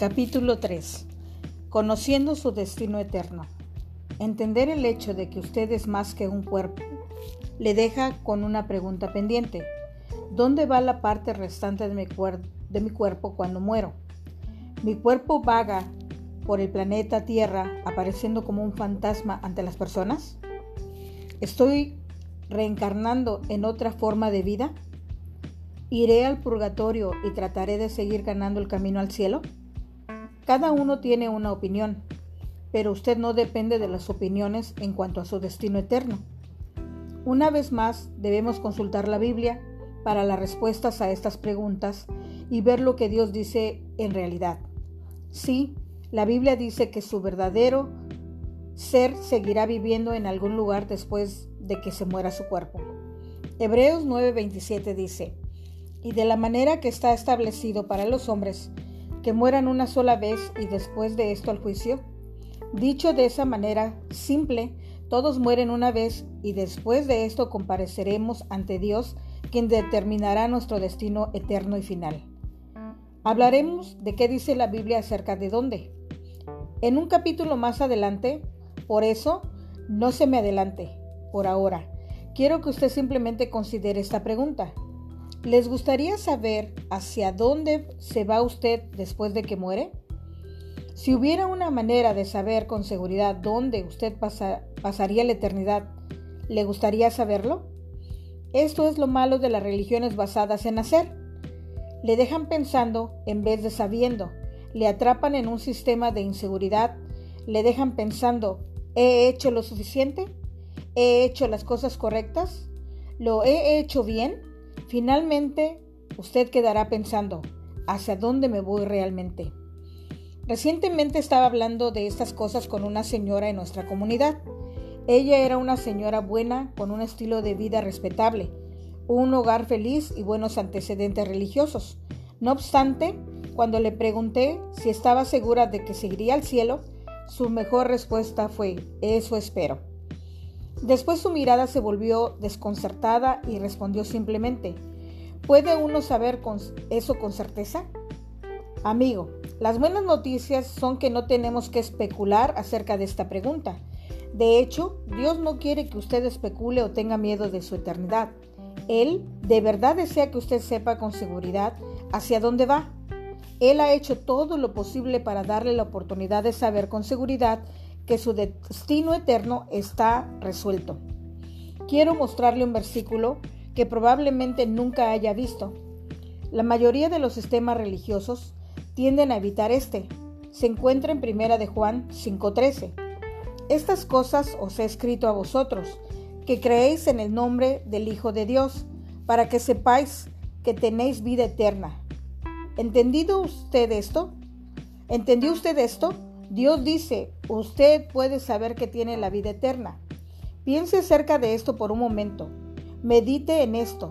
Capítulo 3. Conociendo su destino eterno. Entender el hecho de que usted es más que un cuerpo le deja con una pregunta pendiente. ¿Dónde va la parte restante de mi, de mi cuerpo cuando muero? Mi cuerpo vaga por el planeta Tierra apareciendo como un fantasma ante las personas. ¿Estoy reencarnando en otra forma de vida? ¿Iré al purgatorio y trataré de seguir ganando el camino al cielo? Cada uno tiene una opinión, pero usted no depende de las opiniones en cuanto a su destino eterno. Una vez más, debemos consultar la Biblia para las respuestas a estas preguntas y ver lo que Dios dice en realidad. Sí, la Biblia dice que su verdadero ser seguirá viviendo en algún lugar después de que se muera su cuerpo. Hebreos 9:27 dice, y de la manera que está establecido para los hombres, que mueran una sola vez y después de esto al juicio. Dicho de esa manera simple, todos mueren una vez y después de esto compareceremos ante Dios, quien determinará nuestro destino eterno y final. Hablaremos de qué dice la Biblia acerca de dónde. En un capítulo más adelante, por eso, no se me adelante, por ahora. Quiero que usted simplemente considere esta pregunta. ¿Les gustaría saber hacia dónde se va usted después de que muere? Si hubiera una manera de saber con seguridad dónde usted pasaría la eternidad, ¿le gustaría saberlo? Esto es lo malo de las religiones basadas en hacer. Le dejan pensando en vez de sabiendo, le atrapan en un sistema de inseguridad, le dejan pensando, ¿he hecho lo suficiente? ¿He hecho las cosas correctas? ¿Lo he hecho bien? Finalmente, usted quedará pensando, ¿hacia dónde me voy realmente? Recientemente estaba hablando de estas cosas con una señora en nuestra comunidad. Ella era una señora buena, con un estilo de vida respetable, un hogar feliz y buenos antecedentes religiosos. No obstante, cuando le pregunté si estaba segura de que seguiría al cielo, su mejor respuesta fue, eso espero. Después su mirada se volvió desconcertada y respondió simplemente, ¿puede uno saber eso con certeza? Amigo, las buenas noticias son que no tenemos que especular acerca de esta pregunta. De hecho, Dios no quiere que usted especule o tenga miedo de su eternidad. Él de verdad desea que usted sepa con seguridad hacia dónde va. Él ha hecho todo lo posible para darle la oportunidad de saber con seguridad que su destino eterno está resuelto. Quiero mostrarle un versículo que probablemente nunca haya visto. La mayoría de los sistemas religiosos tienden a evitar este. Se encuentra en Primera de Juan 5:13. Estas cosas os he escrito a vosotros, que creéis en el nombre del Hijo de Dios, para que sepáis que tenéis vida eterna. ¿Entendido usted esto? ¿Entendió usted esto? Dios dice, usted puede saber que tiene la vida eterna. Piense acerca de esto por un momento. Medite en esto.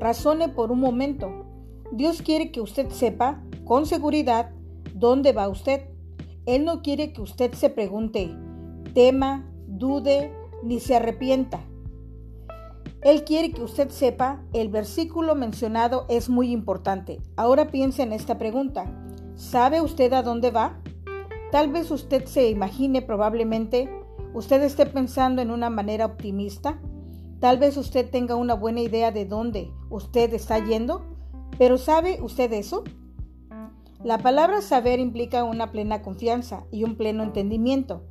Razone por un momento. Dios quiere que usted sepa con seguridad dónde va usted. Él no quiere que usted se pregunte, tema, dude, ni se arrepienta. Él quiere que usted sepa, el versículo mencionado es muy importante. Ahora piense en esta pregunta. ¿Sabe usted a dónde va? Tal vez usted se imagine probablemente, usted esté pensando en una manera optimista, tal vez usted tenga una buena idea de dónde usted está yendo, pero ¿sabe usted eso? La palabra saber implica una plena confianza y un pleno entendimiento.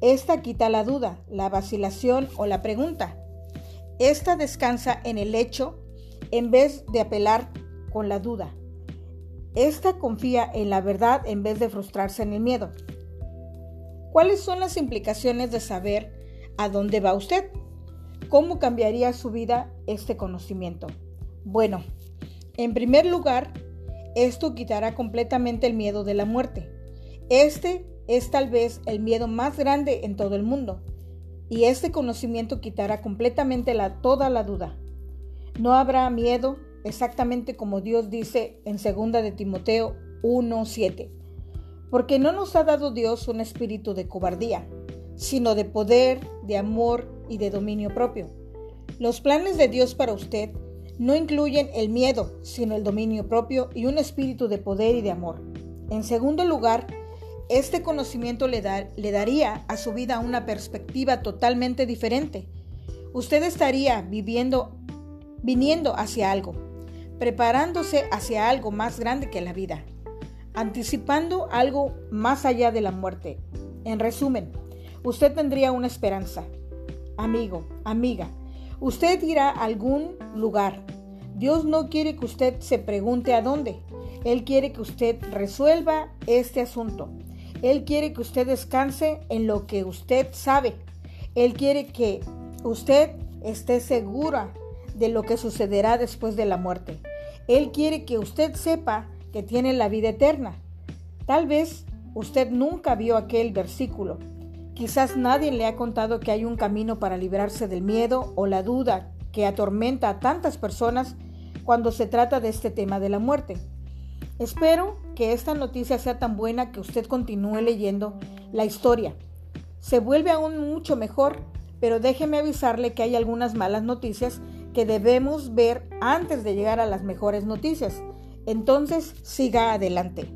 Esta quita la duda, la vacilación o la pregunta. Esta descansa en el hecho en vez de apelar con la duda. Esta confía en la verdad en vez de frustrarse en el miedo. ¿Cuáles son las implicaciones de saber a dónde va usted? ¿Cómo cambiaría su vida este conocimiento? Bueno, en primer lugar, esto quitará completamente el miedo de la muerte. Este es tal vez el miedo más grande en todo el mundo. Y este conocimiento quitará completamente la, toda la duda. No habrá miedo exactamente como Dios dice en 2 de Timoteo 1:7. Porque no nos ha dado Dios un espíritu de cobardía, sino de poder, de amor y de dominio propio. Los planes de Dios para usted no incluyen el miedo, sino el dominio propio y un espíritu de poder y de amor. En segundo lugar, este conocimiento le, le daría a su vida una perspectiva totalmente diferente. Usted estaría viviendo, viniendo hacia algo, preparándose hacia algo más grande que la vida, anticipando algo más allá de la muerte. En resumen, usted tendría una esperanza. Amigo, amiga, usted irá a algún lugar. Dios no quiere que usted se pregunte a dónde. Él quiere que usted resuelva este asunto. Él quiere que usted descanse en lo que usted sabe. Él quiere que usted esté segura de lo que sucederá después de la muerte. Él quiere que usted sepa que tiene la vida eterna. Tal vez usted nunca vio aquel versículo. Quizás nadie le ha contado que hay un camino para librarse del miedo o la duda que atormenta a tantas personas cuando se trata de este tema de la muerte. Espero que esta noticia sea tan buena que usted continúe leyendo la historia. Se vuelve aún mucho mejor, pero déjeme avisarle que hay algunas malas noticias que debemos ver antes de llegar a las mejores noticias. Entonces, siga adelante.